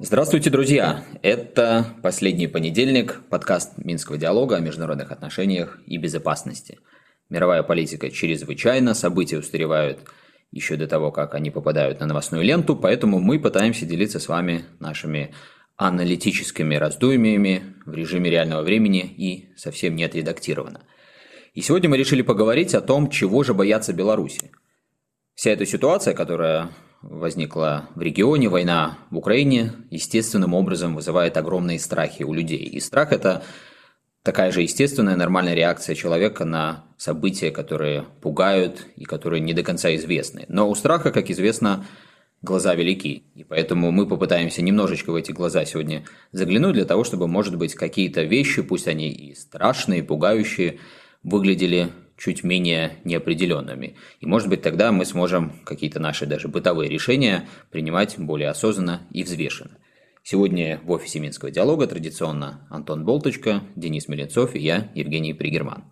Здравствуйте, друзья! Это последний понедельник, подкаст Минского диалога о международных отношениях и безопасности. Мировая политика чрезвычайно, события устаревают еще до того, как они попадают на новостную ленту, поэтому мы пытаемся делиться с вами нашими аналитическими раздумьями в режиме реального времени и совсем не отредактировано. И сегодня мы решили поговорить о том, чего же боятся Беларуси. Вся эта ситуация, которая возникла в регионе, война в Украине, естественным образом вызывает огромные страхи у людей. И страх – это такая же естественная, нормальная реакция человека на события, которые пугают и которые не до конца известны. Но у страха, как известно, глаза велики. И поэтому мы попытаемся немножечко в эти глаза сегодня заглянуть для того, чтобы, может быть, какие-то вещи, пусть они и страшные, и пугающие, выглядели чуть менее неопределенными. И может быть тогда мы сможем какие-то наши даже бытовые решения принимать более осознанно и взвешенно. Сегодня в офисе Минского диалога традиционно Антон Болточка, Денис Меленцов и я, Евгений Пригерман.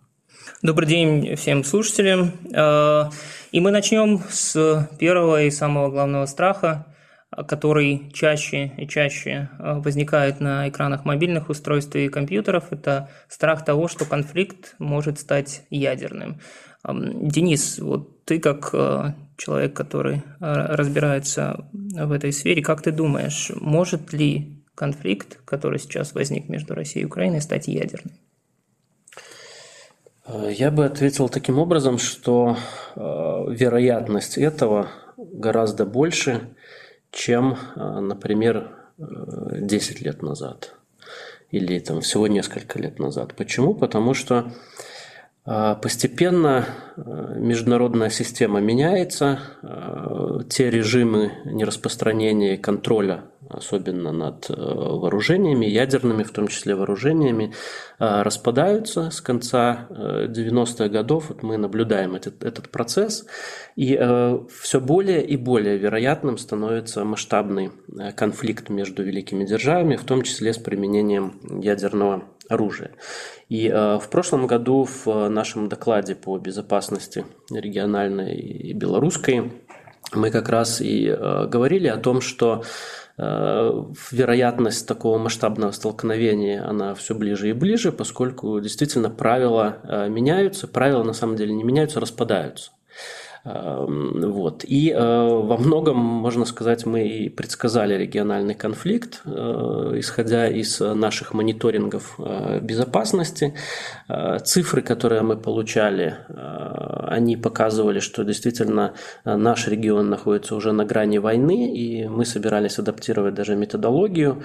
Добрый день всем слушателям. Э, и мы начнем с первого и самого главного страха – который чаще и чаще э, возникает на экранах мобильных устройств и компьютеров, это страх того, что конфликт может стать ядерным. Денис, вот ты как э, человек, который э, разбирается в этой сфере, как ты думаешь, может ли конфликт, который сейчас возник между Россией и Украиной, стать ядерным? Я бы ответил таким образом, что вероятность этого гораздо больше, чем, э, например, 10 э, лет назад или там всего несколько лет назад. Почему? Потому что э, постепенно международная система меняется, те режимы нераспространения и контроля особенно над э, вооружениями, ядерными в том числе вооружениями, э, распадаются с конца 90-х э, годов. Вот мы наблюдаем этот, этот процесс, и все более и более вероятным становится масштабный конфликт между великими державами, в том числе с применением ядерного оружия. И в прошлом году в нашем докладе по безопасности региональной и белорусской мы как раз и говорили о том, что вероятность такого масштабного столкновения, она все ближе и ближе, поскольку действительно правила э, меняются, правила на самом деле не меняются, распадаются. Эм, вот. И э, во многом, можно сказать, мы и предсказали региональный конфликт, э, исходя из наших мониторингов э, безопасности. Цифры, которые мы получали, они показывали, что действительно наш регион находится уже на грани войны, и мы собирались адаптировать даже методологию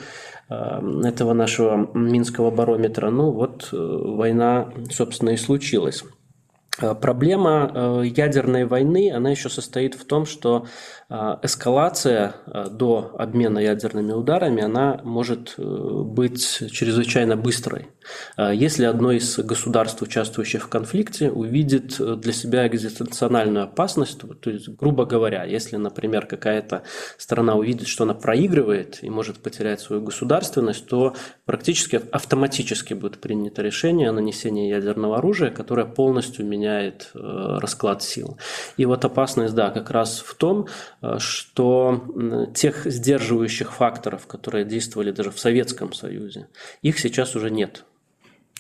этого нашего Минского барометра. Ну вот война, собственно, и случилась. Э, проблема э, ядерной войны, она еще состоит в том, что эскалация до обмена ядерными ударами, она может быть чрезвычайно быстрой. Если одно из государств, участвующих в конфликте, увидит для себя экзистенциональную опасность, то есть, грубо говоря, если, например, какая-то страна увидит, что она проигрывает и может потерять свою государственность, то практически автоматически будет принято решение о нанесении ядерного оружия, которое полностью меняет э, расклад сил. И вот опасность, да, как раз в том, э, что тех сдерживающих факторов, которые действовали даже в Советском Союзе, их сейчас уже нет.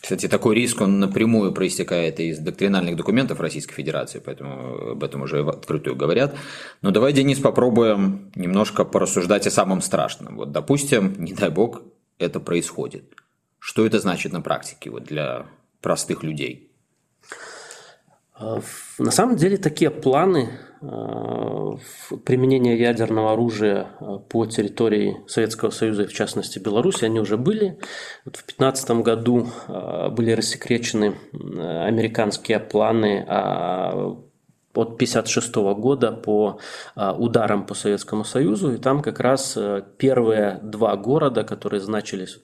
Кстати, такой риск, он напрямую проистекает из доктринальных документов Российской Федерации, поэтому об этом уже в открытую говорят. Но давай, Денис, попробуем немножко порассуждать о самом страшном. Вот, допустим, не дай бог, это происходит. Что это значит на практике вот, для простых людей? А, на самом деле такие планы а, применения ядерного оружия а, по территории Советского Союза и в частности Беларуси, они уже были. Вот в 2015 году были рассекречены американские планы от 1956 года по ударам по Советскому Союзу, и там как раз первые два города, которые значились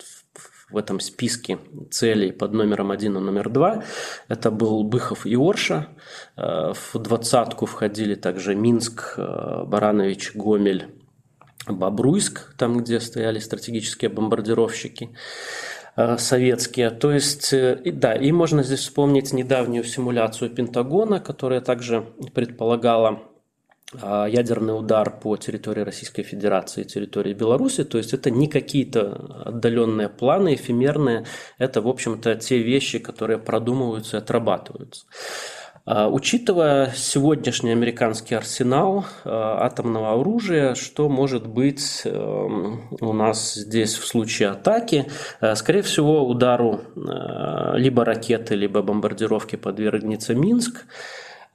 в этом списке целей под номером один и номер два. Это был Быхов и Орша. Э, в двадцатку входили также Минск, э, Баранович, Гомель, Бобруйск, там, где стояли стратегические бомбардировщики. советские. То есть, да, и можно здесь вспомнить недавнюю симуляцию Пентагона, которая также предполагала ядерный удар по территории Российской Федерации территории Беларуси. То есть это не какие-то отдаленные планы, эфемерные. Это, в общем-то, те вещи, которые продумываются и отрабатываются. А, учитывая сегодняшний американский арсенал а, атомного оружия, что может быть эм, у нас здесь в случае атаки? Скорее всего, удару либо ракеты, либо бомбардировки подвергнется Минск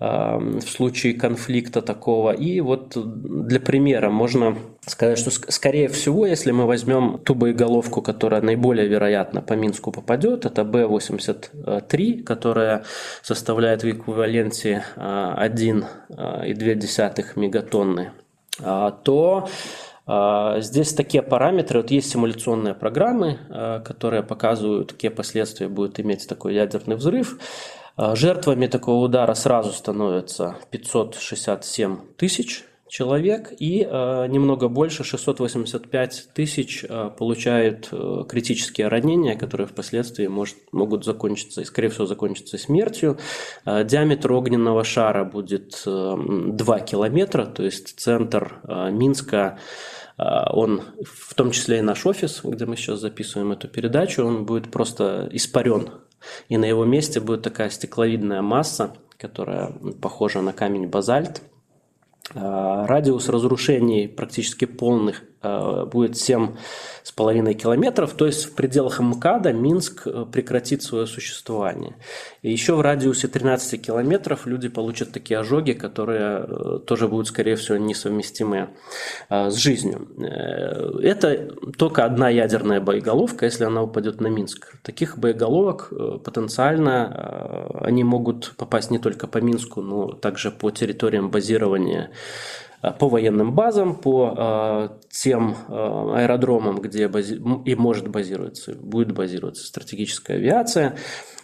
в случае конфликта такого. И вот для примера можно сказать, что скорее всего, если мы возьмем ту боеголовку, которая наиболее вероятно по Минску попадет, это Б-83, которая составляет в эквиваленте 1,2 а, мегатонны, а, то а, Здесь такие параметры, вот есть симуляционные программы, которые показывают, какие последствия будет иметь такой ядерный взрыв. А, жертвами такого удара сразу становятся 567 тысяч человек и э, немного больше 685 тысяч э, получают э, критические ранения, которые впоследствии может, могут закончиться и, скорее всего, закончиться смертью. Диаметр огненного шара будет э, 2 километра, то есть центр Минска он, в том числе и наш офис, где мы сейчас записываем эту передачу, он будет просто испарен и на его месте будет такая стекловидная масса, которая похожа на камень базальт. А, радиус разрушений практически полных будет 7,5 километров, то есть в пределах МКАДа Минск э, прекратит свое существование. И еще в радиусе 13 километров люди получат такие ожоги, которые э, тоже будут, скорее всего, несовместимы с жизнью. Это только одна ядерная боеголовка, если она упадет на Минск. Таких боеголовок потенциально они могут попасть не только по Минску, но также по территориям базирования Э, по военным базам, по э, тем э, аэродромам, где бази... и может базироваться, будет базироваться стратегическая авиация.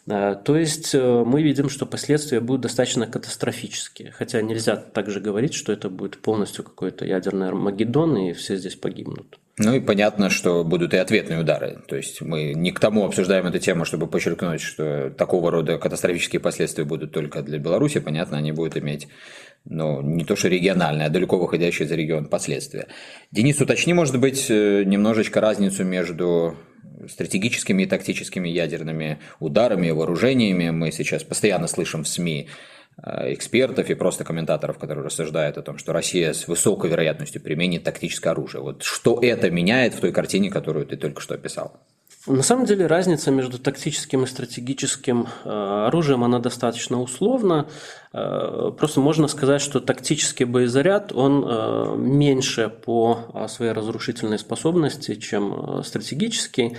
То есть мы видим, что последствия будут достаточно катастрофические. Хотя нельзя также говорить, что это будет полностью какой-то ядерный Армагеддон, и все здесь погибнут. Ну и понятно, что будут и ответные удары. То есть мы не к тому обсуждаем эту тему, чтобы подчеркнуть, что такого рода катастрофические последствия будут только для Беларуси. Понятно, они будут иметь ну, не то что региональные, а далеко выходящие за регион последствия. Денис, уточни, может быть, э, немножечко разницу между стратегическими и тактическими ядерными ударами и вооружениями. Мы сейчас постоянно слышим в СМИ э, экспертов и просто комментаторов, которые рассуждают о том, что Россия с высокой вероятностью применит тактическое оружие. Вот что это меняет в той картине, которую ты только что описал? На самом деле разница между тактическим и стратегическим э, оружием, она достаточно условна. Э, просто можно сказать, что тактический боезаряд, он э, меньше по своей разрушительной способности, чем стратегический.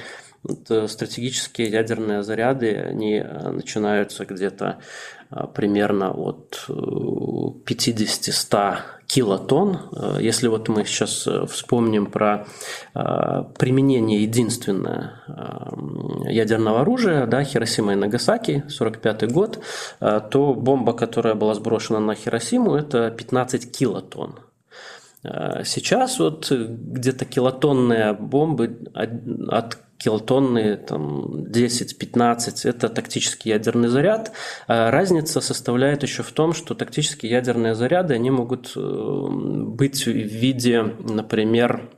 Стратегические ядерные заряды, они начинаются где-то примерно от 50-100 килотонн. Э, если вот мы сейчас э, вспомним про э, применение единственное ядерного оружия, да, Хиросима и Нагасаки, 45 год, то бомба, которая была сброшена на Хиросиму, это 15 килотонн. Сейчас вот где-то килотонные бомбы от килотонны, там, 10-15 – это тактический ядерный заряд. А разница составляет еще в том, что тактические ядерные заряды, они могут э, быть в виде, например,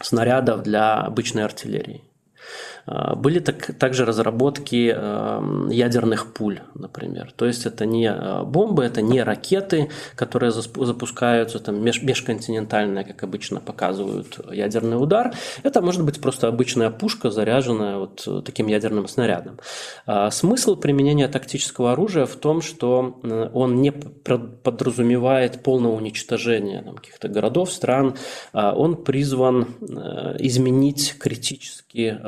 снарядов для обычной артиллерии. А, были так, также разработки эм, ядерных пуль, например. То есть это не э, бомбы, это не ракеты, которые запускаются там меж, межконтинентальные, как обычно показывают ядерный удар. Это может быть просто обычная пушка, заряженная вот таким ядерным снарядом. А, смысл применения тактического оружия в том, что э, он не подразумевает полного уничтожения каких-то городов, стран. А он призван э, изменить критически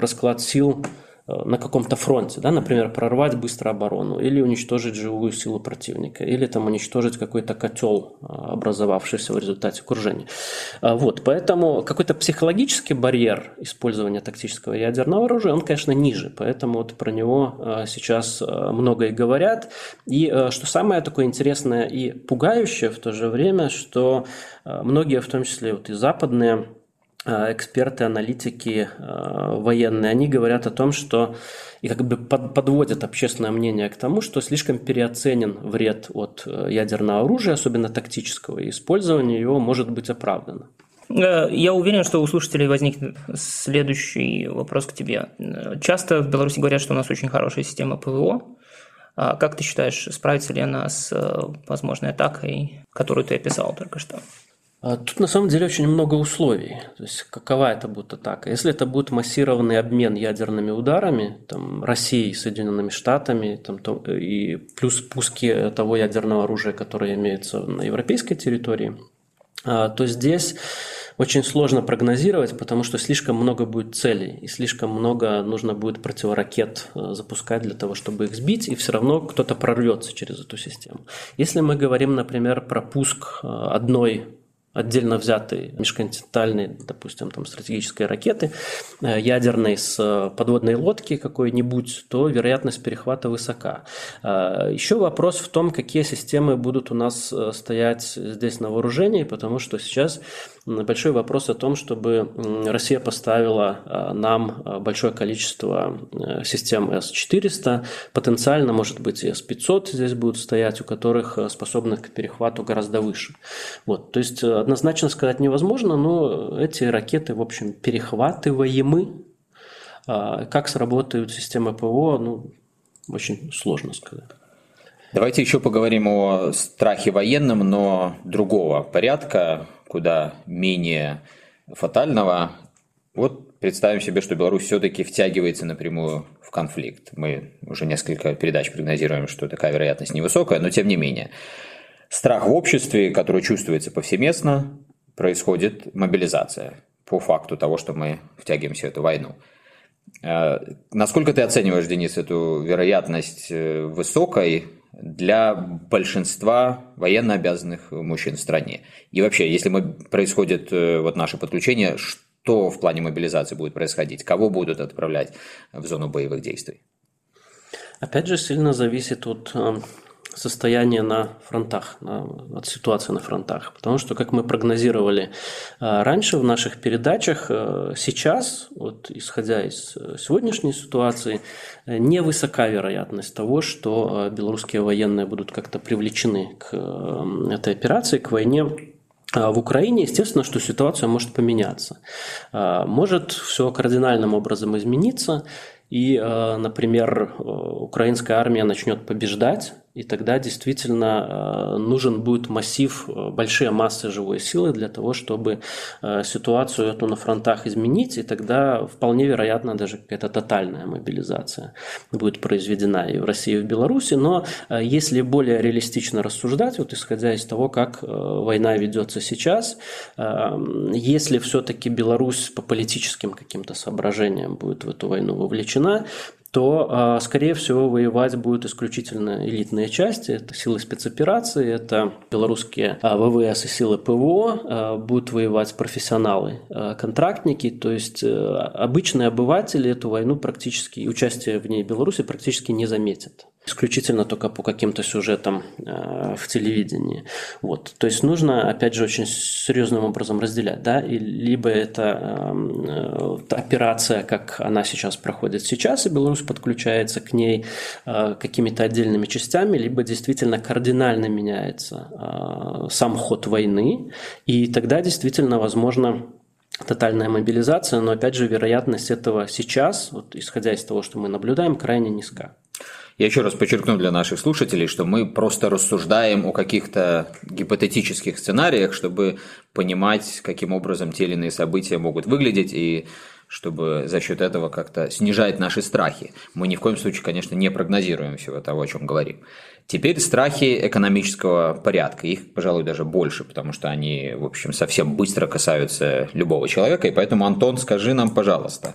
расклад сил Э, на каком-то фронте, да, например, прорвать быстро оборону или уничтожить живую силу противника, или там уничтожить какой-то котел, э, образовавшийся в результате окружения. А, вот, поэтому какой-то психологический барьер использования тактического ядерного оружия, он, конечно, ниже, поэтому вот про него э, сейчас много и говорят. И что самое такое интересное и пугающее в то же время, что многие, в том числе вот и западные эксперты, аналитики военные, они говорят о том, что и как бы подводят общественное мнение к тому, что слишком переоценен вред от ядерного оружия, особенно тактического, и использование его может быть оправдано. Э, я уверен, что у слушателей возникнет следующий вопрос к тебе. Часто в Беларуси говорят, что у нас очень хорошая система ПВО. А как ты считаешь, справится ли она с э, возможной атакой, которую ты описал только что? А тут на самом деле очень много условий. То есть какова это будет атака? Если это будет массированный обмен ядерными ударами, там, Россией, Соединенными Штатами, там, то, и плюс пуски того ядерного оружия, которое имеется на европейской территории, а, то здесь очень сложно прогнозировать, потому что слишком много будет целей, и слишком много нужно будет противоракет э, запускать для того, чтобы их сбить, и все равно кто-то прорвется через эту систему. Если мы говорим, например, про пуск э, одной отдельно взятой межконтинентальной, допустим, там, стратегической ракеты, э, ядерной с э, подводной лодки какой-нибудь, то вероятность перехвата высока. Э, Еще вопрос в том, какие системы будут у нас стоять здесь на вооружении, потому что сейчас большой вопрос о том, чтобы Россия поставила нам большое количество систем С-400, потенциально, может быть, и С-500 здесь будут стоять, у которых способность к перехвату гораздо выше. Вот, то есть однозначно сказать невозможно, но эти ракеты, в общем, перехватываемы. А, как сработают системы ПВО, ну, очень сложно сказать. Давайте еще поговорим о страхе военном, но другого порядка, куда менее фатального. Вот представим себе, что Беларусь все-таки втягивается напрямую в конфликт. Мы уже несколько передач прогнозируем, что такая вероятность невысокая, но тем не менее. Страх в обществе, который чувствуется повсеместно, происходит мобилизация по факту того, что мы втягиваемся в эту войну. Э, насколько ты оцениваешь, Денис, эту вероятность э, высокой для большинства военно обязанных мужчин в стране? И вообще, если мы, происходит э, вот наше подключение, что в плане мобилизации будет происходить? Кого будут отправлять в зону боевых действий? Опять же, сильно зависит от состояние на фронтах, на, от ситуации на фронтах. Потому что, как мы прогнозировали э, раньше в наших передачах, э, сейчас, вот, исходя из э, сегодняшней ситуации, невысока вероятность того, что белорусские военные будут как-то привлечены к этой операции, к войне в Украине, естественно, что ситуация может поменяться. Может все кардинальным образом измениться, и, например, украинская армия начнет побеждать, и тогда действительно э, нужен будет массив, э, большие массы живой силы для того, чтобы э, ситуацию эту на фронтах изменить, и тогда вполне вероятно даже какая-то тотальная мобилизация будет произведена и в России, и в Беларуси. Но если более реалистично рассуждать, вот исходя из того, как война ведется сейчас, если все-таки Беларусь по политическим каким-то соображениям будет в эту войну вовлечена, то, а, скорее всего, воевать будут исключительно элитные части. Это силы спецоперации, это белорусские а, ВВС и силы ПВО, а, будут воевать профессионалы, контрактники, то есть э, обычные обыватели эту войну практически, участие в ней Беларуси практически не заметят исключительно только по каким-то сюжетам э, в телевидении. Вот. То есть нужно, опять же, очень серьезным образом разделять. Да? И либо это э, операция, как она сейчас проходит сейчас, и Беларусь подключается к ней э, какими-то отдельными частями, либо действительно кардинально меняется сам ход войны, и тогда действительно возможно тотальная мобилизация, но опять же вероятность этого сейчас, вот исходя из того, что мы наблюдаем, крайне низка. Я еще раз подчеркну для наших слушателей, что мы просто рассуждаем о каких-то гипотетических сценариях, чтобы понимать, каким образом те или иные события могут выглядеть и чтобы за счет этого как-то снижать наши страхи. Мы ни в коем случае, конечно, не прогнозируем всего того, о чем говорим. Теперь страхи экономического порядка. Их, пожалуй, даже больше, потому что они, в общем, совсем быстро касаются любого человека. И поэтому, Антон, скажи нам, пожалуйста,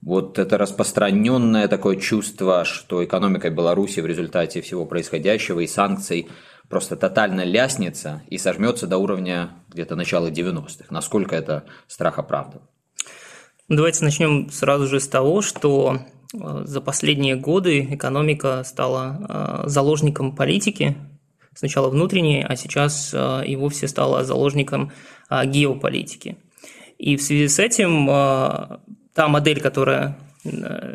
вот это распространенное такое чувство, что экономика Беларуси в результате всего происходящего и санкций просто тотально ляснется и сожмется до уровня где-то начала 90-х. Насколько это страх оправдан? Давайте начнем сразу же с того, что э, за последние годы экономика стала э, заложником политики, сначала внутренней, а сейчас э, и вовсе стала заложником геополитики. И в связи с этим та модель, которая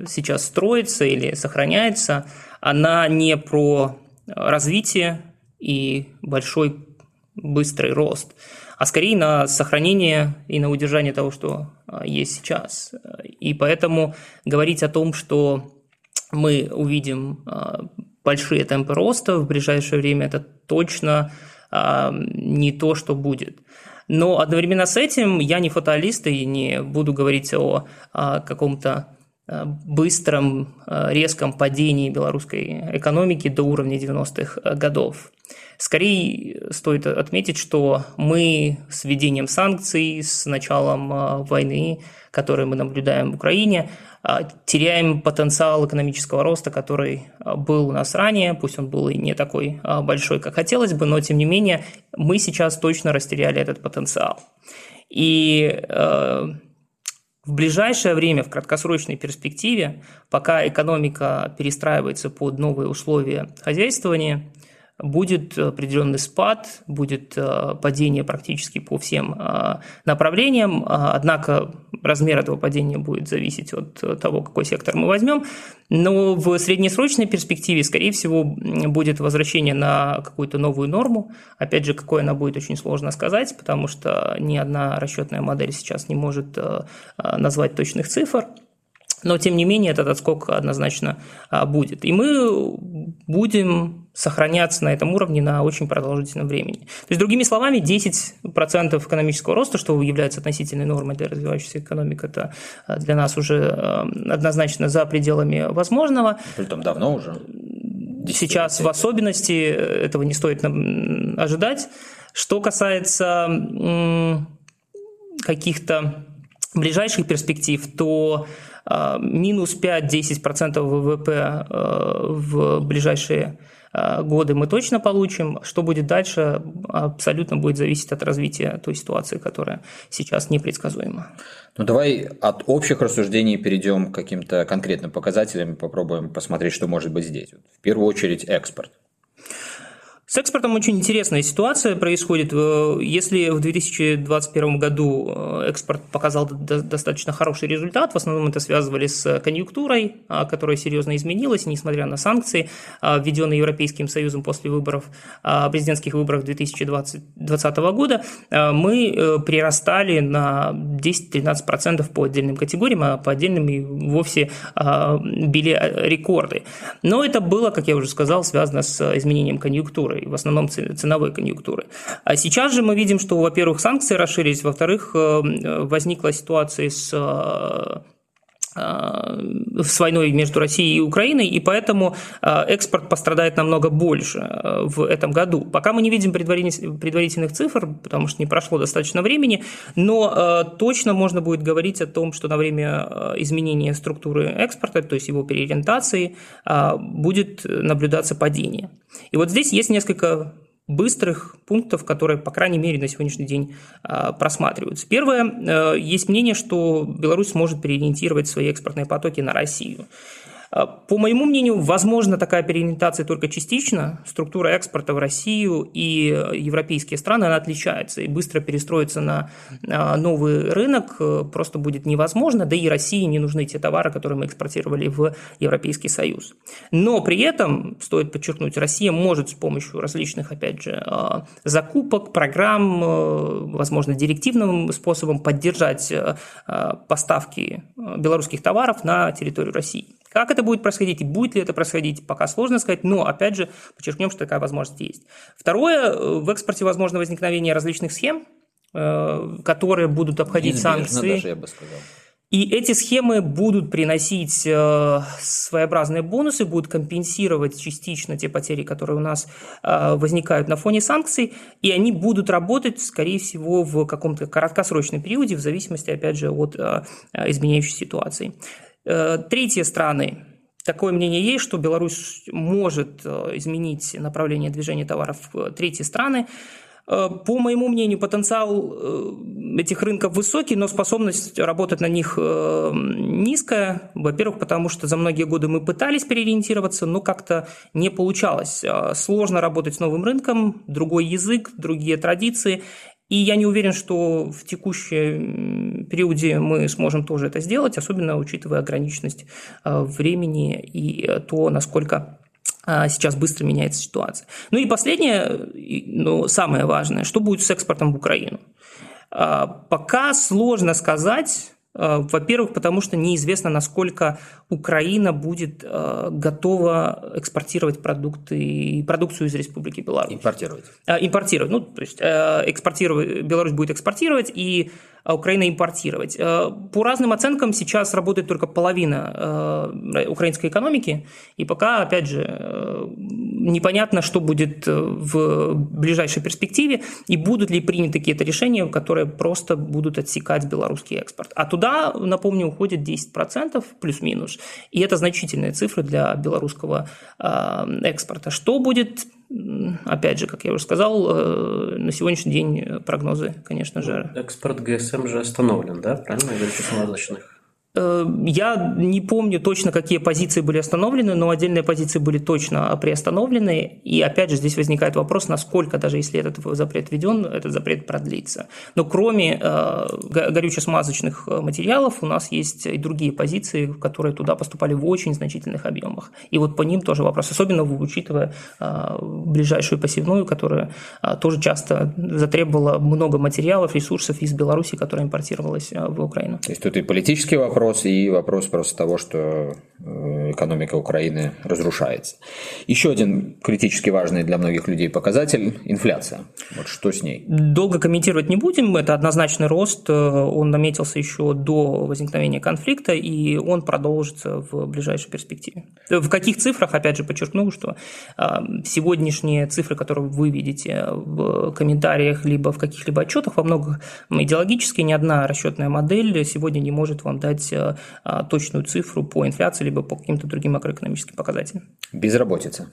сейчас строится или сохраняется, она не про развитие и большой быстрый рост, а скорее на сохранение и на удержание того, что а, есть сейчас. И поэтому говорить о том, что мы увидим а, большие темпы роста в ближайшее время, это точно не то, что будет. Но одновременно с этим я не фаталист и не буду говорить о каком-то быстром, резком падении белорусской экономики до уровня 90-х годов. Скорее стоит отметить, что мы с введением санкций, с началом войны, которую мы наблюдаем в Украине, теряем потенциал экономического роста, который был у нас ранее, пусть он был и не такой большой, как хотелось бы, но тем не менее мы сейчас точно растеряли этот потенциал. И в ближайшее время, в краткосрочной перспективе, пока экономика перестраивается под новые условия хозяйствования, будет определенный спад, будет э, падение практически по всем э, направлениям, однако размер этого падения будет зависеть от того, какой сектор мы возьмем, но в среднесрочной перспективе, скорее всего, будет возвращение на какую-то новую норму. Опять же, какой она будет, очень сложно сказать, потому что ни одна расчетная модель сейчас не может э, назвать точных цифр. Но, тем не менее, этот отскок однозначно будет. И мы будем сохраняться на этом уровне на очень продолжительном времени. То есть, другими словами, 10% экономического роста, что является относительной нормой для развивающейся экономики, это э, для нас уже э, однозначно за пределами возможного. Притом давно уже. Сейчас в особенности э, этого не стоит ожидать. Что касается каких-то ближайших перспектив, то минус 5-10% ВВП в ближайшие годы мы точно получим. Что будет дальше, абсолютно будет зависеть от развития той ситуации, которая сейчас непредсказуема. Ну давай от общих рассуждений перейдем к каким-то конкретным показателям и попробуем посмотреть, что может быть здесь. В первую очередь экспорт. С экспортом очень интересная ситуация происходит. Э, если в 2021 году э, экспорт показал достаточно хороший результат, в основном это связывали с конъюнктурой, а, которая серьезно изменилась, несмотря на санкции, а, введенные Европейским Союзом после выборов, а, президентских выборов 2020 года, мы прирастали на 10-13% по отдельным категориям, а по отдельным и вовсе били рекорды. Но это было, как я уже сказал, связано с изменением конъюнктуры в основном ценовой конъюнктуры. А сейчас же мы видим, что, во-первых, санкции расширились, во-вторых, э, возникла ситуация с э, э, с войной между Россией и Украиной, и поэтому экспорт пострадает намного больше в этом году. Пока мы не видим предварительных цифр, потому что не прошло достаточно времени, но точно можно будет говорить о том, что на время изменения структуры экспорта, то есть его переориентации, будет наблюдаться падение. И вот здесь есть несколько быстрых пунктов, которые, по крайней мере, на сегодняшний день а, просматриваются. Первое, э, есть мнение, что Беларусь может переориентировать свои экспортные потоки на Россию. А, по моему мнению, возможно такая переориентация только частично. Структура экспорта в Россию и европейские страны, она отличается. И быстро перестроиться на а, новый рынок э, просто будет невозможно. Да и России не нужны те товары, которые мы экспортировали в Европейский Союз. Но при этом, стоит подчеркнуть, Россия может с помощью различных, опять же, а, закупок, программ, э, возможно, директивным способом поддержать э, поставки белорусских товаров на территорию России. Как это будет происходить и будет ли это происходить, пока сложно сказать, но, опять же, подчеркнем, что такая возможность есть. Второе, э, в экспорте возможно возникновение различных схем, э, которые будут обходить Неизбежно санкции. даже, я бы сказал. И эти схемы будут приносить э, своеобразные бонусы, будут компенсировать частично те потери, которые у нас возникают на фоне санкций, и они будут работать, скорее всего, в каком-то краткосрочном периоде, в зависимости, опять же, от изменяющей ситуации. Э, третьи страны. Такое мнение есть, что Беларусь может э, изменить направление движения товаров в третьи страны. Э, по моему мнению, потенциал этих рынков высокий, но способность работать на них низкая. Во-первых, потому что за многие годы мы пытались переориентироваться, но как-то не получалось. Сложно работать с новым рынком, другой язык, другие традиции. И я не уверен, что в текущем периоде мы сможем тоже это сделать, особенно учитывая ограниченность времени и то, насколько сейчас быстро меняется ситуация. Ну и последнее, но самое важное, что будет с экспортом в Украину. Пока сложно сказать, Э, во-первых, потому что неизвестно, насколько Украина будет э, готова экспортировать продукты, продукцию из Республики Беларусь. Импортировать. Э, импортировать. Ну, то есть экспортировать, Беларусь будет экспортировать, и а Украина импортировать. Э, по разным оценкам сейчас работает только половина э, украинской экономики, и пока, опять же, э, непонятно, что будет в ближайшей перспективе, и будут ли приняты какие-то решения, которые просто будут отсекать белорусский экспорт. А туда, напомню, уходит 10% плюс-минус, и это значительные цифры для белорусского экспорта. Что будет Опять же, как я уже сказал, э, на сегодняшний день прогнозы, конечно же. Экспорт ГСМ же остановлен, да? Правильно космолодочных? Э, я не помню точно, какие позиции были остановлены, но отдельные позиции были точно приостановлены. И опять же, здесь возникает вопрос, насколько, даже если этот запрет введен, этот запрет продлится. Но кроме э, горюче-смазочных материалов, у нас есть и другие позиции, которые туда поступали в очень значительных объемах. И вот по ним тоже вопрос, особенно учитывая э, ближайшую посевную, которая э, тоже часто затребовала много материалов, ресурсов из Беларуси, которая импортировалась э, в Украину. То есть тут и политический вопрос, вопрос, и вопрос просто того, что э, экономика Украины разрушается. Еще один критически важный для многих людей показатель – инфляция. Вот что с ней? Долго комментировать не будем. Это однозначный рост. Э, он наметился еще до возникновения конфликта, и он продолжится в ближайшей перспективе. В каких цифрах, опять же, подчеркну, что э, сегодняшние цифры, которые вы видите в комментариях либо в каких-либо отчетах, во многих идеологически ни одна расчетная модель сегодня не может вам дать Э, точную цифру по инфляции, либо по каким-то другим макроэкономическим показателям. Безработица.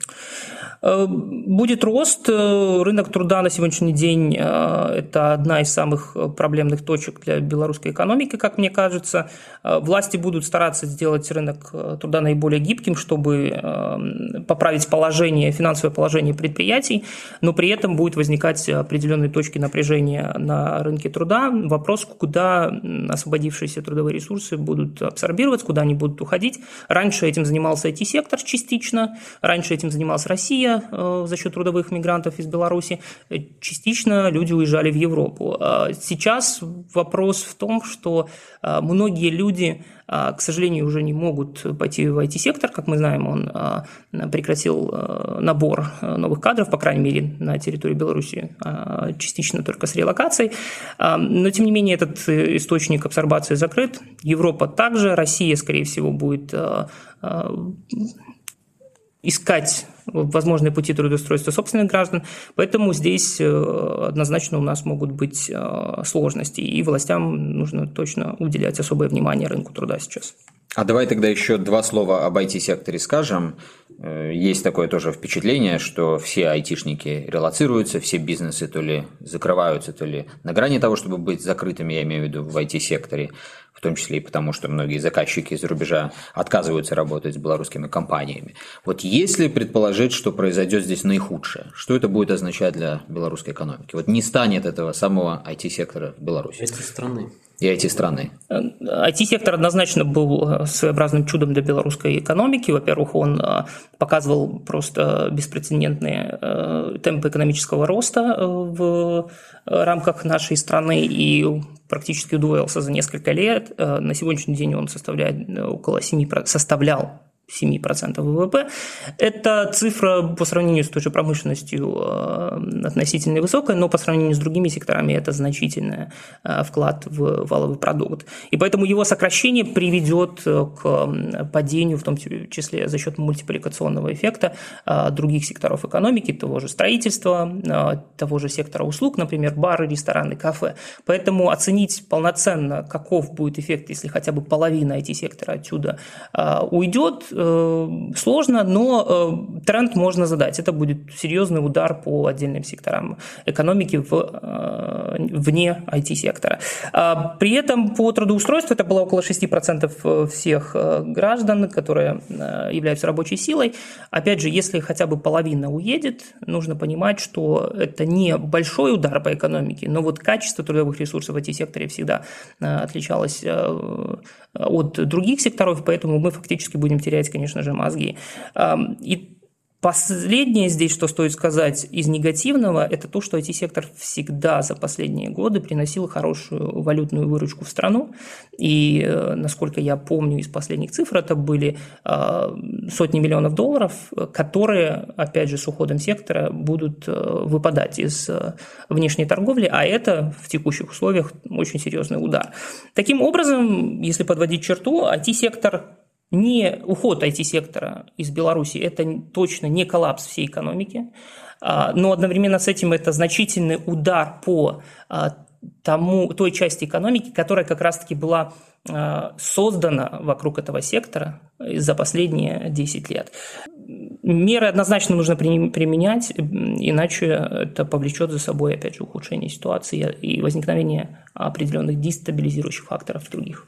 Э, будет рост. Э, рынок труда на сегодняшний день – это одна из самых проблемных точек для белорусской экономики, как мне кажется. Власти будут стараться сделать рынок труда наиболее гибким, чтобы поправить положение, финансовое положение предприятий, но при этом будет возникать определенные точки напряжения на рынке труда. Вопрос, куда освободившиеся трудовые ресурсы будут абсорбироваться, куда они будут уходить. Раньше этим занимался IT-сектор частично, раньше этим занималась Россия э, за счет трудовых мигрантов из Беларуси, частично люди уезжали в Европу. А сейчас вопрос в том, что э, многие люди к сожалению, уже не могут пойти в IT-сектор. Как мы знаем, он а, прекратил а, набор новых кадров, по крайней мере, на территории Беларуси, частично только с релокацией. Но, тем не менее, этот источник абсорбации закрыт. Европа также, Россия, скорее всего, будет искать возможные пути трудоустройства собственных граждан. Поэтому здесь э, однозначно у нас могут быть э, сложности, и властям нужно точно уделять особое внимание рынку труда сейчас. А давай тогда еще два слова об IT-секторе скажем. Э, есть такое тоже впечатление, что все айтишники релацируются, все бизнесы то ли закрываются, то ли на грани того, чтобы быть закрытыми, я имею в виду в IT-секторе в том числе и потому, что многие заказчики из-за рубежа отказываются работать с белорусскими компаниями. Вот если предположить, что произойдет здесь наихудшее, что это будет означать для белорусской экономики? Вот не станет этого самого IT-сектора в Беларуси. Эти страны и IT-страны? IT-сектор однозначно был э, своеобразным чудом для белорусской экономики. Во-первых, он э, показывал просто беспрецедентные э, темпы экономического роста в рамках нашей страны и практически удвоился за несколько лет. На сегодняшний день он составляет около 7%, составлял 7% ВВП. Эта цифра по сравнению с той же промышленностью э, относительно высокая, но по сравнению с другими секторами это значительный э, вклад в валовый продукт. И поэтому его сокращение приведет э, к падению, в том числе за счет мультипликационного эффекта других секторов экономики, того же строительства, того же сектора услуг, например, бары, рестораны, кафе. Поэтому оценить полноценно, каков будет эффект, если хотя бы половина IT-сектора отсюда уйдет – сложно, но э, тренд можно задать. Это будет серьезный удар по отдельным секторам экономики в, э, вне IT-сектора. А при этом по трудоустройству это было около 6% всех граждан, которые являются рабочей силой. Опять же, если хотя бы половина уедет, нужно понимать, что это не большой удар по экономике, но вот качество трудовых ресурсов в IT-секторе всегда отличалось от других секторов, поэтому мы фактически будем терять, конечно же, мозги. И Последнее здесь, что стоит сказать из негативного, это то, что IT-сектор всегда за последние годы приносил хорошую валютную выручку в страну. И, э, насколько я помню из последних цифр, это были э, сотни миллионов долларов, которые, опять же, с уходом сектора будут э, выпадать из внешней торговли, а это в текущих условиях очень серьезный удар. Таким образом, если подводить черту, IT-сектор не уход IT-сектора из Беларуси – это точно не коллапс всей экономики, а, но одновременно с этим это значительный удар по а, тому, той части экономики, которая как раз-таки была а, создана вокруг этого сектора за последние 10 лет. Меры однозначно нужно применять, иначе это повлечет за собой, опять же, ухудшение ситуации и возникновение определенных дестабилизирующих факторов других.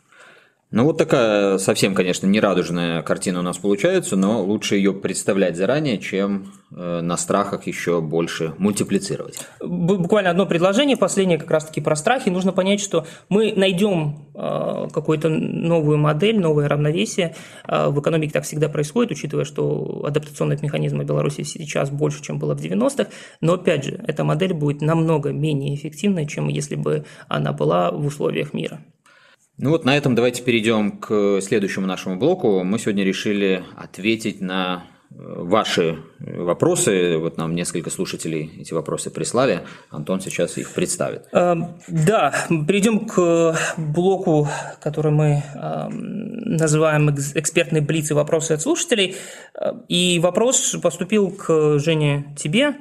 Ну вот такая совсем, конечно, нерадужная картина у нас получается, но лучше ее представлять заранее, чем э, на страхах еще больше мультиплицировать. Буквально одно предложение, последнее как раз-таки про страхи. Нужно понять, что мы найдем э, какую-то новую модель, новое равновесие. Э, в экономике так всегда происходит, учитывая, что адаптационных механизмов Беларуси сейчас больше, чем было в 90-х. Но опять же, эта модель будет намного менее эффективной, чем если бы она была в условиях мира. Ну вот на этом давайте перейдем к следующему нашему блоку. Мы сегодня решили ответить на э, ваши вопросы. Вот нам несколько слушателей эти вопросы прислали. Антон сейчас их представит. Эм, да, перейдем к блоку, который мы эм, называем экспертный блиц и вопросы от слушателей. Э, и вопрос поступил к Жене тебе.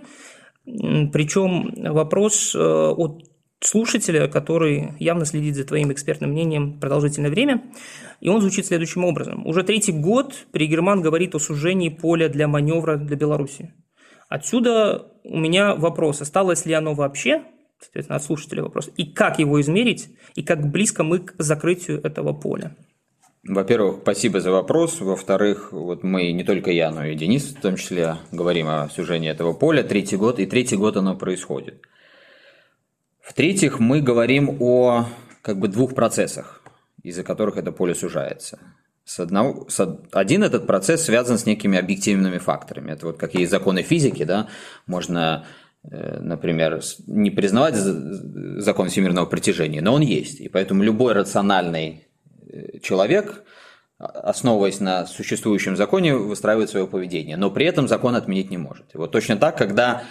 Причем вопрос э, от слушателя, который явно следит за твоим экспертным мнением продолжительное время. И он звучит следующим образом. Уже третий год Пригерман говорит о сужении поля для маневра для Беларуси. Отсюда у меня вопрос, осталось ли оно вообще, соответственно, от слушателя вопрос, и как его измерить, и как близко мы к закрытию этого поля. Во-первых, спасибо за вопрос. Во-вторых, вот мы, не только я, но и Денис в том числе, говорим о сужении этого поля. Третий год, и третий год оно происходит. В-третьих, мы говорим о как бы двух процессах, из-за которых это поле сужается. С одного, с, один этот процесс связан с некими объективными факторами. Это вот какие законы физики, да, можно, э, например, не признавать закон всемирного притяжения, но он есть. И поэтому любой рациональный э, человек, основываясь на существующем законе, выстраивает свое поведение, но при этом закон отменить не может. И вот точно так, когда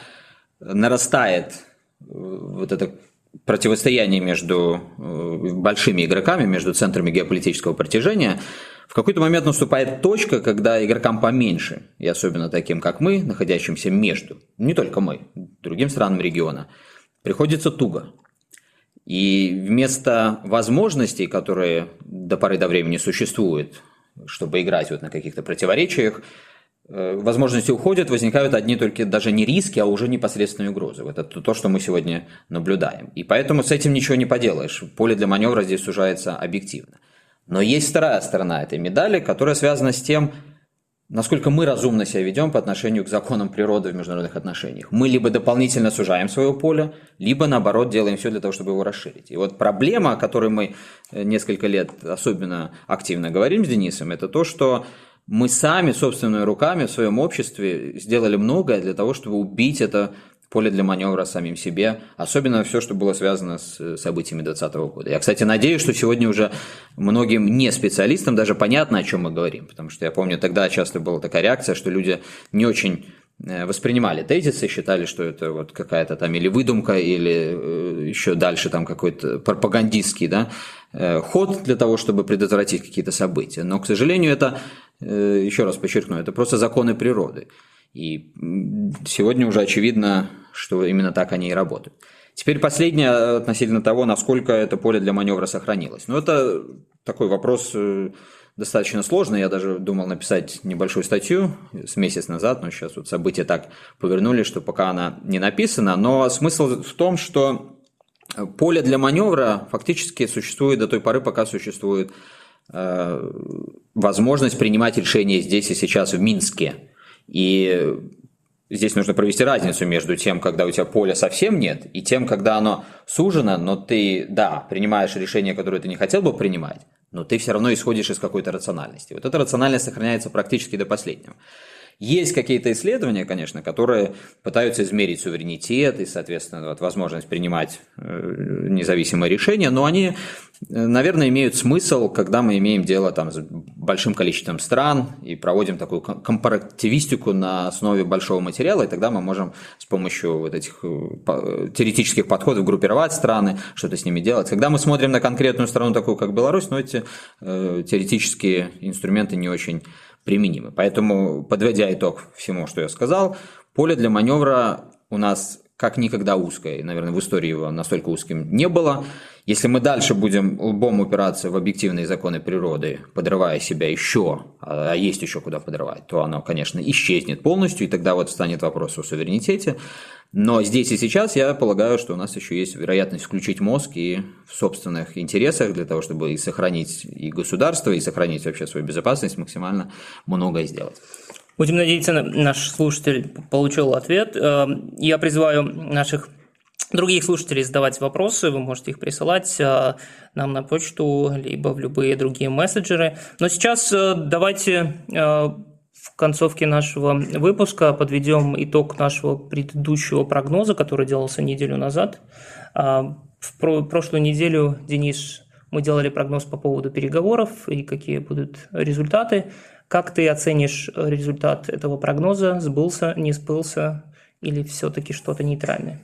нарастает вот это противостояние между э, большими игроками, между центрами геополитического притяжения, в какой-то момент наступает точка, когда игрокам поменьше, и особенно таким, как мы, находящимся между, не только мы, другим странам региона, приходится туго. И вместо возможностей, которые до поры до времени существуют, чтобы играть вот на каких-то противоречиях, возможности уходят, возникают одни только даже не риски, а уже непосредственные угрозы. Это то, что мы сегодня наблюдаем. И поэтому с этим ничего не поделаешь. Поле для маневра здесь сужается объективно. Но есть вторая сторона этой медали, которая связана с тем, насколько мы разумно себя ведем по отношению к законам природы в международных отношениях. Мы либо дополнительно сужаем свое поле, либо наоборот делаем все для того, чтобы его расширить. И вот проблема, о которой мы э, несколько лет особенно активно говорим с Денисом, это то, что мы сами собственными руками в своем обществе сделали многое для того, чтобы убить это поле для маневра самим себе, особенно все, что было связано с событиями 2020 года. Я, кстати, надеюсь, что сегодня уже многим не специалистам даже понятно, о чем мы говорим, потому что я помню, тогда часто была такая реакция, что люди не очень э, воспринимали тезисы, считали, что это вот какая-то там или выдумка, или э, еще дальше там какой-то пропагандистский да, э, ход для того, чтобы предотвратить какие-то события. Но, к сожалению, это Э, еще раз подчеркну, это просто законы природы. И сегодня уже очевидно, что именно так они и работают. Теперь последнее относительно того, насколько это поле для маневра сохранилось. Ну, это такой вопрос э, достаточно сложно. Я даже думал написать небольшую статью с месяц назад, но сейчас вот события так повернули, что пока она не написана. Но смысл в том, что поле для маневра фактически существует до той поры, пока существует э, возможность принимать решения здесь и сейчас в Минске. И здесь нужно провести разницу между тем, когда у тебя поля совсем нет, и тем, когда оно сужено, но ты, да, принимаешь решение, которое ты не хотел бы принимать, но ты все равно исходишь из какой-то рациональности. Вот эта рациональность сохраняется практически до последнего. Есть какие-то исследования, конечно, которые пытаются измерить суверенитет и, соответственно, вот, возможность принимать э, независимые решения, но они, э, наверное, имеют смысл, когда мы имеем дело там, с большим количеством стран и проводим такую компаративистику на основе большого материала, и тогда мы можем с помощью вот этих э, теоретических подходов группировать страны, что-то с ними делать. Когда мы смотрим на конкретную страну, такую как Беларусь, но ну, эти теоретические инструменты не очень применимы. Поэтому, подводя итог всему, что я сказал, поле для маневра у нас как никогда узкое, наверное, в истории его настолько узким не было. Если мы дальше будем лбом упираться в объективные законы природы, подрывая себя еще, а есть еще куда подрывать, то оно, конечно, исчезнет полностью, и тогда вот станет вопрос о суверенитете. Но здесь и сейчас я полагаю, что у нас еще есть вероятность включить мозг и в собственных интересах для того, чтобы и сохранить и государство, и сохранить вообще свою безопасность, максимально многое сделать. Будем надеяться, наш слушатель получил ответ. Э, я призываю наших других слушателей задавать вопросы, вы можете их присылать э, нам на почту, либо в любые другие мессенджеры. Но сейчас э, давайте в концовке нашего выпуска подведем итог нашего предыдущего прогноза, который делался неделю назад. А, в прошлую неделю, Денис, мы делали прогноз по поводу переговоров и какие будут результаты. Как ты оценишь результат этого прогноза? Сбылся, не сбылся или все-таки что-то нейтральное?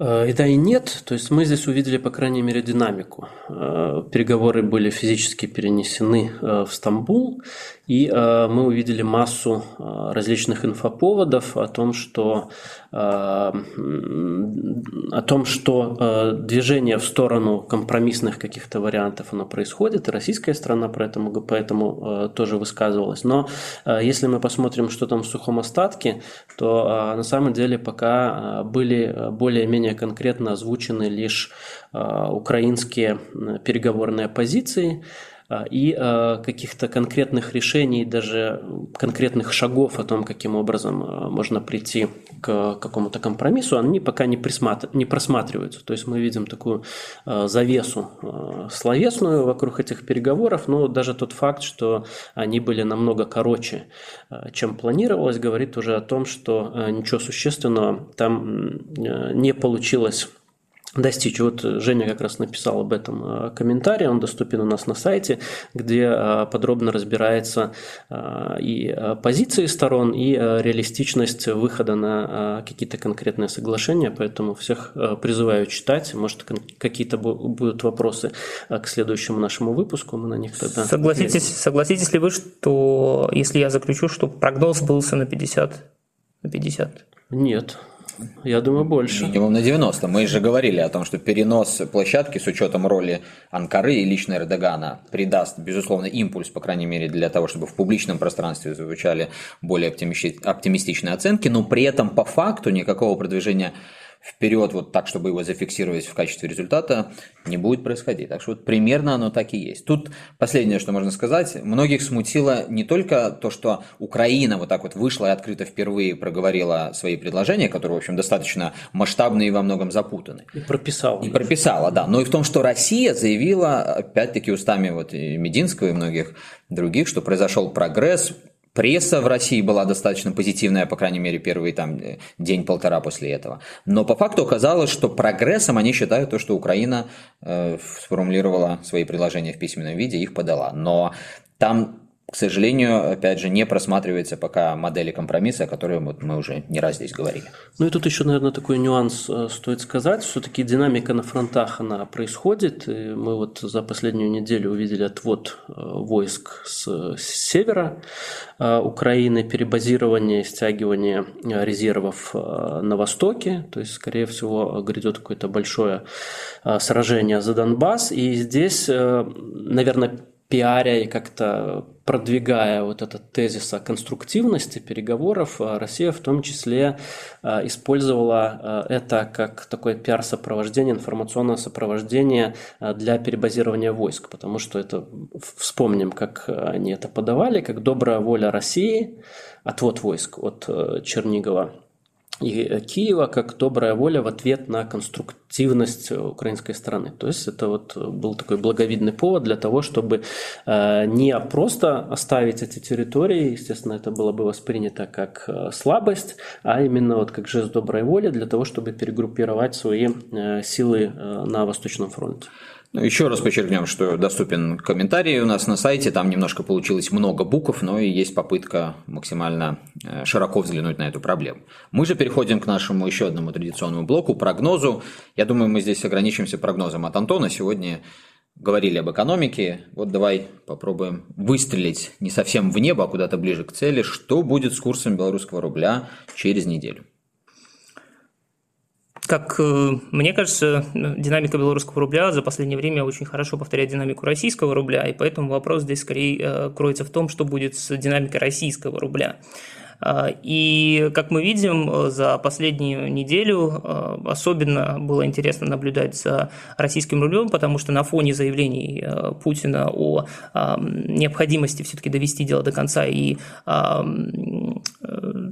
И да, и нет. То есть мы здесь увидели, по крайней мере, динамику. Э, переговоры были физически перенесены э, в Стамбул, и мы увидели массу различных инфоповодов о том, что, о том, что движение в сторону компромиссных каких-то вариантов оно происходит, и российская страна поэтому, тоже высказывалась. Но если мы посмотрим, что там в сухом остатке, то на самом деле пока были более-менее более конкретно озвучены лишь украинские переговорные позиции, и а, каких-то конкретных решений, даже конкретных шагов о том, каким образом можно прийти к какому-то компромиссу, они пока не, присматр... не просматриваются. То есть мы видим такую завесу словесную вокруг этих переговоров, но даже тот факт, что они были намного короче, чем планировалось, говорит уже о том, что ничего существенного там не получилось достичь. Вот Женя как раз написал об этом э, комментарий, он доступен у нас на сайте, где э, подробно разбирается э, и позиции сторон, и реалистичность выхода на какие-то конкретные соглашения, поэтому всех призываю читать, может какие-то будут вопросы к следующему нашему выпуску, мы на них тогда... Согласитесь, согласитесь ли вы, что если я заключу, что прогноз былся на 50? На 50? Нет, я думаю, больше. Минимум на 90. Мы же говорили о том, что перенос площадки с учетом роли Анкары и лично Эрдогана придаст, безусловно, импульс, по крайней мере, для того, чтобы в публичном пространстве звучали более оптимистичные оценки, но при этом по факту никакого продвижения вперед вот так, чтобы его зафиксировать в качестве результата, не будет происходить. Так что вот примерно оно так и есть. Тут последнее, что можно сказать, многих смутило не только то, что Украина вот так вот вышла и открыто впервые проговорила свои предложения, которые, в общем, достаточно масштабные и во многом запутаны. И прописала. И прописала, да. Но и в том, что Россия заявила, опять-таки устами вот и Мединского, и многих других, что произошел прогресс, Пресса в России была достаточно позитивная, по крайней мере, первый там э, день-полтора после этого. Но по факту оказалось, что прогрессом они считают то, что Украина э, сформулировала свои предложения в письменном виде, их подала. Но там к сожалению, опять же, не просматривается пока модели компромисса, о которой вот мы уже не раз здесь говорили. Ну и тут еще, наверное, такой нюанс э, стоит сказать. Все-таки динамика на фронтах, она происходит. И мы вот за последнюю неделю увидели отвод э, войск с севера э, Украины, перебазирование, стягивание резервов на востоке. То есть, скорее всего, грядет какое-то большое сражение за Донбасс. И здесь, наверное, пиаря и как-то продвигая вот этот тезис о конструктивности переговоров, а Россия в том числе а, использовала а, это как такое пиар-сопровождение, информационное сопровождение для перебазирования войск, потому что это, вспомним, как они это подавали, как добрая воля России, отвод войск от э, Чернигова и Киева как добрая воля в ответ на конструктивность украинской стороны. То есть это вот был такой благовидный повод для того, чтобы э, не просто оставить эти территории, естественно, это было бы воспринято как э, слабость, а именно вот как жест доброй воли для того, чтобы перегруппировать свои э, силы на Восточном фронте. Ну, еще раз подчеркнем, что доступен комментарий у нас на сайте, там немножко получилось много букв, но и есть попытка максимально э, широко взглянуть на эту проблему. Мы же переходим к нашему еще одному традиционному блоку, прогнозу. Я думаю, мы здесь ограничимся прогнозом от Антона. Сегодня говорили об экономике, вот давай попробуем выстрелить не совсем в небо, а куда-то ближе к цели. Что будет с курсом белорусского рубля через неделю? Как э, мне кажется, динамика белорусского рубля за последнее время очень хорошо повторяет динамику российского рубля, и поэтому вопрос здесь скорее э, кроется в том, что будет с динамикой российского рубля. А, и, как мы видим, за последнюю неделю а, особенно было интересно наблюдать за российским рублем, потому что на фоне заявлений а, Путина о необходимости все-таки довести дело до конца и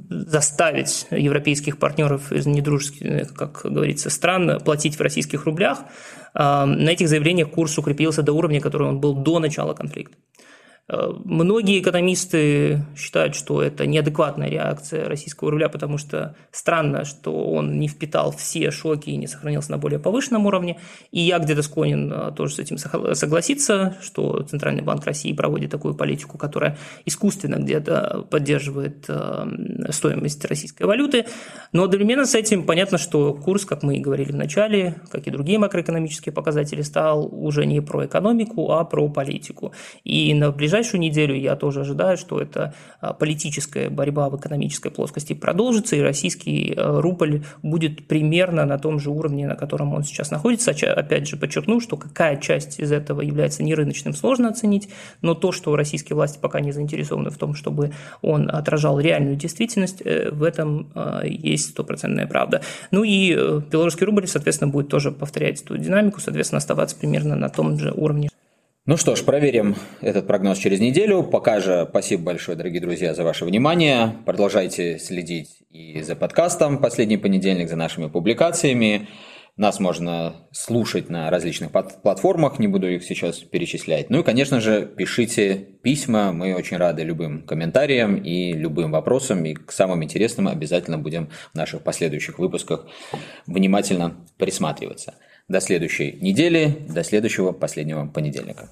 заставить европейских партнеров из недружеских, как говорится, стран платить в российских рублях, на этих заявлениях курс укрепился до уровня, который он был до начала конфликта. Многие экономисты считают, что это неадекватная реакция российского рубля, потому что странно, что он не впитал все шоки и не сохранился на более повышенном уровне. И я где-то склонен э, тоже с этим согласиться, что Центральный банк России проводит такую политику, которая искусственно где-то поддерживает э, стоимость российской валюты. Но одновременно с этим понятно, что курс, как мы и говорили в начале, как и другие макроэкономические показатели, стал уже не про экономику, а про политику. И на ближайшее ближайшую неделю я тоже ожидаю, что эта а, политическая борьба в экономической плоскости продолжится, и российский а, рубль будет примерно на том же уровне, на котором он сейчас находится. Опять же, подчеркну, что какая часть из этого является нерыночным, сложно оценить, но то, что российские власти пока не заинтересованы в том, чтобы он отражал реальную действительность, э, в этом а, есть стопроцентная правда. Ну и э, белорусский рубль, соответственно, будет тоже повторять эту динамику, соответственно, оставаться примерно на том же уровне. Ну что ж, проверим этот прогноз через неделю. Пока же спасибо большое, дорогие друзья, за ваше внимание. Продолжайте следить и за подкастом «Последний понедельник», за нашими публикациями. Нас можно слушать на различных платформах, не буду их сейчас перечислять. Ну и, конечно же, пишите письма, мы очень рады любым комментариям и любым вопросам, и к самым интересным обязательно будем в наших последующих выпусках внимательно присматриваться. До следующей недели, до следующего последнего понедельника.